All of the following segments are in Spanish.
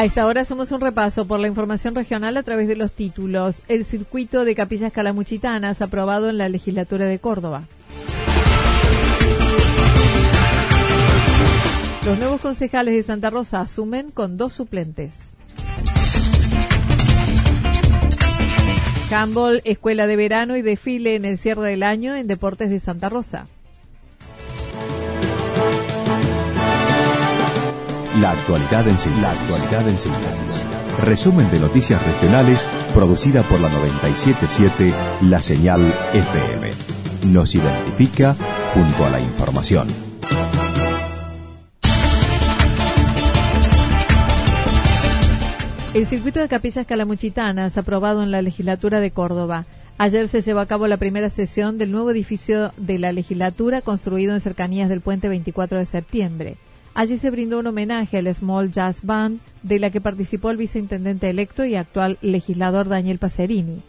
A esta hora hacemos un repaso por la información regional a través de los títulos. El circuito de capillas calamuchitanas aprobado en la legislatura de Córdoba. Los nuevos concejales de Santa Rosa asumen con dos suplentes. Campbell, escuela de verano y desfile en el cierre del año en Deportes de Santa Rosa. La actualidad en síntesis. Resumen de noticias regionales producida por la 977 La Señal FM. Nos identifica junto a la información. El circuito de capillas calamuchitanas aprobado en la legislatura de Córdoba. Ayer se llevó a cabo la primera sesión del nuevo edificio de la legislatura construido en cercanías del puente 24 de septiembre. Allí se brindó un homenaje al Small Jazz Band, de la que participó el viceintendente electo y actual legislador Daniel Pacerini.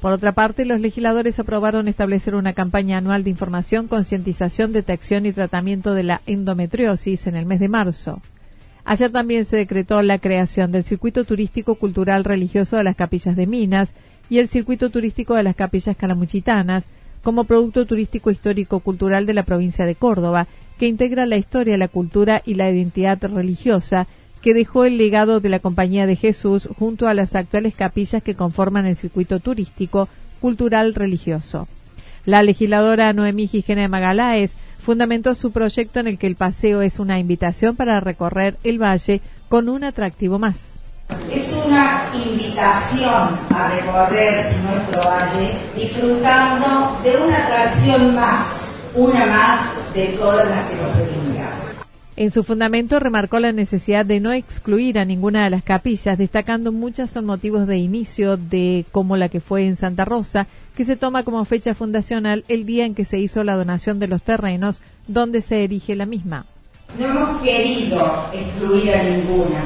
Por otra parte, los legisladores aprobaron establecer una campaña anual de información, concientización, detección y tratamiento de la endometriosis en el mes de marzo. Ayer también se decretó la creación del Circuito Turístico Cultural Religioso de las Capillas de Minas y el Circuito Turístico de las Capillas Calamuchitanas como producto turístico histórico cultural de la provincia de Córdoba que integra la historia, la cultura y la identidad religiosa que dejó el legado de la Compañía de Jesús junto a las actuales capillas que conforman el circuito turístico, cultural, religioso. La legisladora Noemí Gijena de Magaláes fundamentó su proyecto en el que el paseo es una invitación para recorrer el valle con un atractivo más. Es una invitación a recorrer nuestro valle disfrutando de una atracción más una más de todas las que nos En su fundamento remarcó la necesidad de no excluir a ninguna de las capillas, destacando muchas son motivos de inicio de como la que fue en Santa Rosa, que se toma como fecha fundacional el día en que se hizo la donación de los terrenos donde se erige la misma. No hemos querido excluir a ninguna,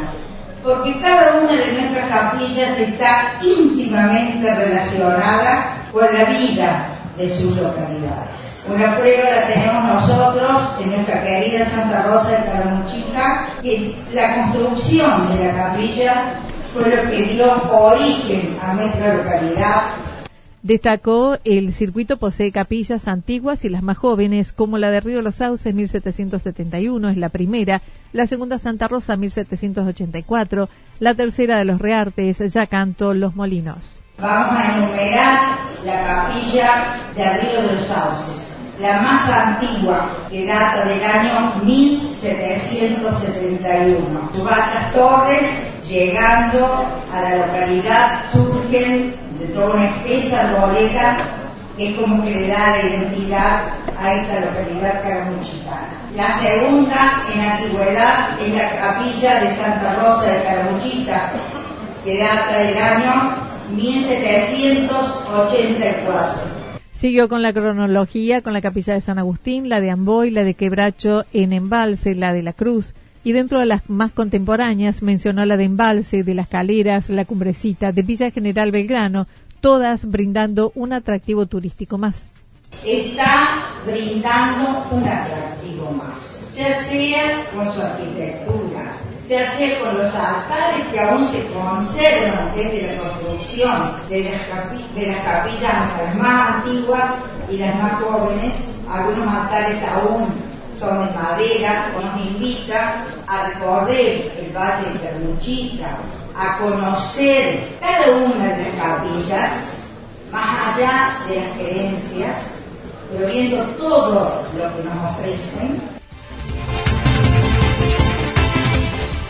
porque cada una de nuestras capillas está íntimamente relacionada con la vida de sus localidades. Una prueba la tenemos nosotros en nuestra querida Santa Rosa de Calamuchica, que la construcción de la capilla fue lo que dio origen a nuestra localidad. Destacó el circuito posee capillas antiguas y las más jóvenes, como la de Río Los Sauces 1771, es la primera, la segunda Santa Rosa 1784, la tercera de los Reartes, Yacanto, Los Molinos. Vamos a enumerar la capilla de Río de los Sauces la más antigua, que data del año 1771. Sus altas torres, llegando a la localidad, surgen de toda una espesa arboleda que es como que le da la identidad a esta localidad caramuchitana. La segunda en antigüedad es la capilla de Santa Rosa de Caramuchita, que data del año 1784. Siguió con la cronología con la capilla de San Agustín, la de Amboy, la de Quebracho en Embalse, la de la Cruz, y dentro de las más contemporáneas mencionó la de Embalse, de las Caleras, la Cumbrecita, de Villa General Belgrano, todas brindando un atractivo turístico más. Está brindando un atractivo más, ya sea con su arquitectura, ya sea con los altares que aún se conservan desde la construcción de las, capillas las más antiguas y las más jóvenes, algunos altares aún son de madera, nos invita a recorrer el Valle de Cermuchita, a conocer cada una de las capillas, más allá de las creencias, pero viendo todo lo que nos ofrecen.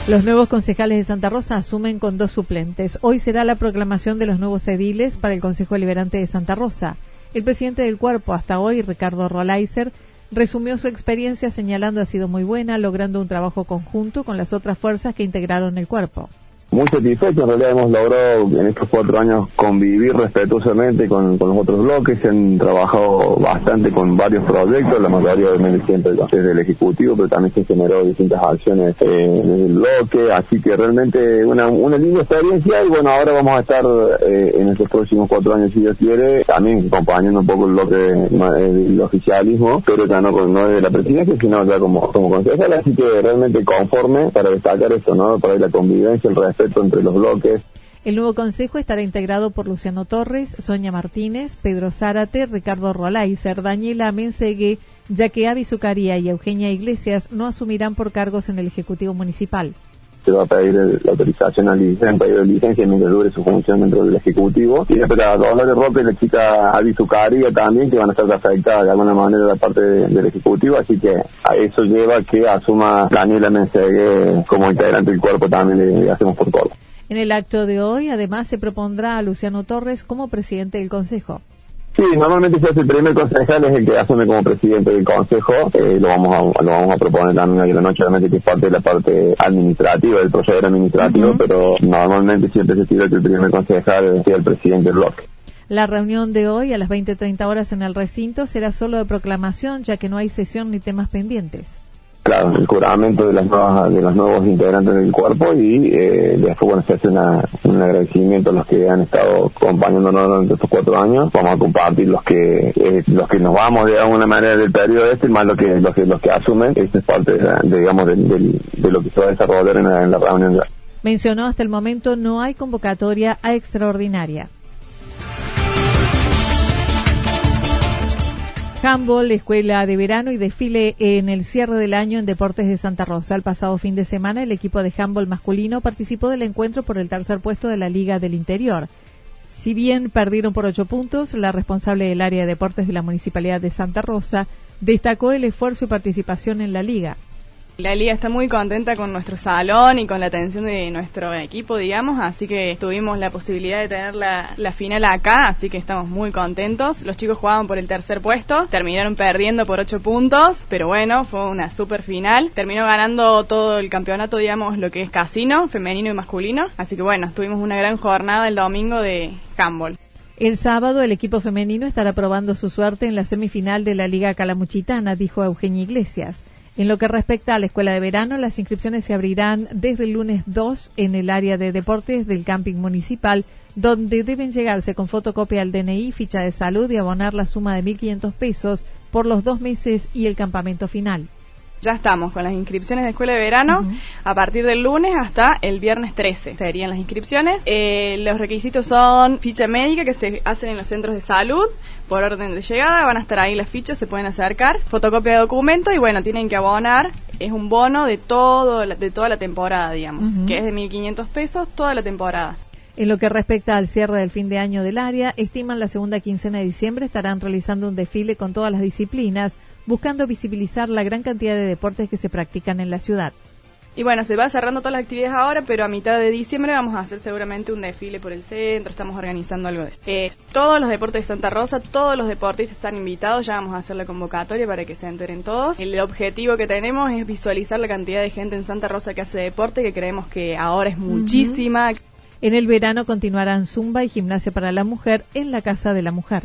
Los nuevos concejales de Santa Rosa asumen con dos suplentes. Hoy será la proclamación de los nuevos ediles para el Consejo Liberante de Santa Rosa. El presidente del cuerpo hasta hoy, Ricardo Rolaiser, resumió su experiencia señalando ha sido muy buena, logrando un trabajo conjunto con las otras fuerzas que integraron el cuerpo muy satisfechos. En realidad hemos logrado en estos cuatro años convivir respetuosamente con, los otros bloques. Se han trabajado bastante con varios proyectos, la mayoría obviamente siempre desde el Ejecutivo, pero también se generó distintas acciones eh, en el bloque. Así que realmente una, una linda experiencia y bueno, ahora vamos a estar eh, en estos próximos cuatro años, si Dios quiere, también acompañando un poco el bloque del oficialismo, pero ya no, no de la presidencia, sino ya como, como concejal. Así que realmente conforme para destacar eso, ¿no? Para la convivencia, el respeto El nuevo consejo estará integrado por Luciano Torres, Sonia Martínez, Pedro Zárate, Ricardo Rolaiser, Daniela Mensegue, ya que Avi y Eugenia Iglesias no asumirán por cargos en el Ejecutivo Municipal. Se va a pedir la autorización al licencia, pedir licencia mientras dure su función dentro del Ejecutivo. Y después a Dolores y la chica Avi Zucaría también, que van a estar afectadas de alguna manera de parte del Ejecutivo, así que a eso lleva que asuma Daniela Mensegue como integrante del cuerpo también le hacemos por todo. En el acto de hoy, además, se propondrá a Luciano Torres como presidente del Consejo. Sí, normalmente se hace el primer concejal, es el que asume como presidente del consejo. Eh, lo vamos a lo vamos a proponer también aquí la noche, obviamente que es parte de la parte administrativa, del proceso administrativo, pero normalmente siempre se tira que el primer concejal sea el presidente del bloque. La reunión de hoy a las 20.30 horas en el recinto será solo de proclamación, ya que no hay sesión ni temas pendientes claro, el juramento de las nuevas, de los nuevos integrantes del cuerpo y eh, después bueno se hace un agradecimiento a los que han estado acompañándonos durante estos cuatro años. Vamos a compartir los que eh, los que nos vamos de alguna manera del periodo este, más los que los que los que asumen. Esto es parte de, digamos de, lo que se va a desarrollar en la, en la reunión de. Mencionó hasta el momento no hay convocatoria extraordinaria. Handball, escuela de verano y desfile en el cierre del año en Deportes de Santa Rosa. El pasado fin de semana, el equipo de handball masculino participó del encuentro por el tercer puesto de la Liga del Interior. Si bien perdieron por ocho puntos, la responsable del área de deportes de la Municipalidad de Santa Rosa destacó el esfuerzo y participación en la liga. La liga está muy contenta con nuestro salón y con la atención de nuestro equipo, digamos, así que tuvimos la posibilidad de tener la, final acá, así que estamos muy contentos. Los chicos jugaban por el tercer puesto, terminaron perdiendo por ocho puntos, pero bueno, fue una super final. Terminó ganando todo el campeonato, digamos, lo que es casino, femenino y masculino, así que bueno, tuvimos una gran jornada el domingo de handball. El sábado el equipo femenino estará probando su suerte en la semifinal de la Liga Calamuchitana, dijo Eugenia Iglesias. En lo que respecta a la escuela de verano, las inscripciones se abrirán desde el lunes 2 en el área de deportes del camping municipal, donde deben llegarse con fotocopia al DNI, ficha de salud y abonar la suma de 1.500 pesos por los dos meses y el campamento final. Ya estamos con las inscripciones de escuela de verano a partir del lunes hasta el viernes 13. Serían las inscripciones. Eh, los requisitos son ficha médica que se hacen en los centros de salud por orden de llegada. Van a estar ahí las fichas, se pueden acercar. Fotocopia de documento y bueno, tienen que abonar. Es un bono de, todo, de toda la temporada, digamos, que es de 1.500 pesos toda la temporada. En lo que respecta al cierre del fin de año del área, estiman la segunda quincena de diciembre estarán realizando un desfile con todas las disciplinas buscando visibilizar la gran cantidad de deportes que se practican en la ciudad. Y bueno, se va cerrando todas las actividades ahora, pero a mitad de diciembre vamos a hacer seguramente un desfile por el centro, estamos organizando algo de esto. Eh, todos los deportes de Santa Rosa, todos los deportistas están invitados, ya vamos a hacer la convocatoria para que se enteren todos. El objetivo que tenemos es visualizar la cantidad de gente en Santa Rosa que hace deporte, que creemos que ahora es muchísima. En el verano continuarán Zumba y Gimnasia para la Mujer en la Casa de la Mujer.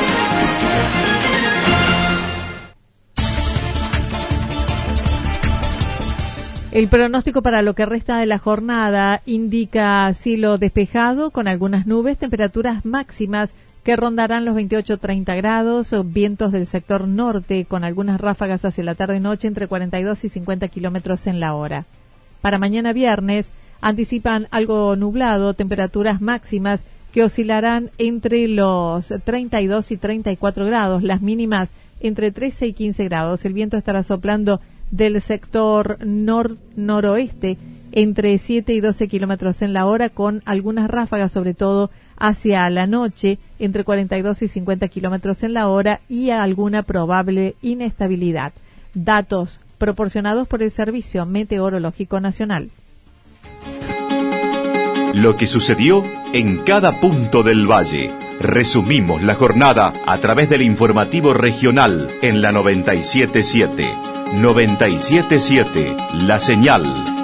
El pronóstico para lo que resta de la jornada indica cielo despejado con algunas nubes, temperaturas máximas que rondarán los 28-30 grados, vientos del sector norte con algunas ráfagas hacia la tarde-noche entre 42 y 50 kilómetros en la hora. Para mañana viernes anticipan algo nublado, temperaturas máximas que oscilarán entre los 32 y 34 grados, las mínimas entre 13 y 15 grados. El viento estará soplando del sector nor-noroeste entre 7 y 12 kilómetros en la hora, con algunas ráfagas, sobre todo hacia la noche, entre 42 y 50 kilómetros en la hora, y alguna probable inestabilidad. Datos proporcionados por el Servicio Meteorológico Nacional. Lo que sucedió en cada punto del valle. Resumimos la jornada a través del informativo regional en la 977. 977 La Señal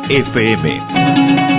FM.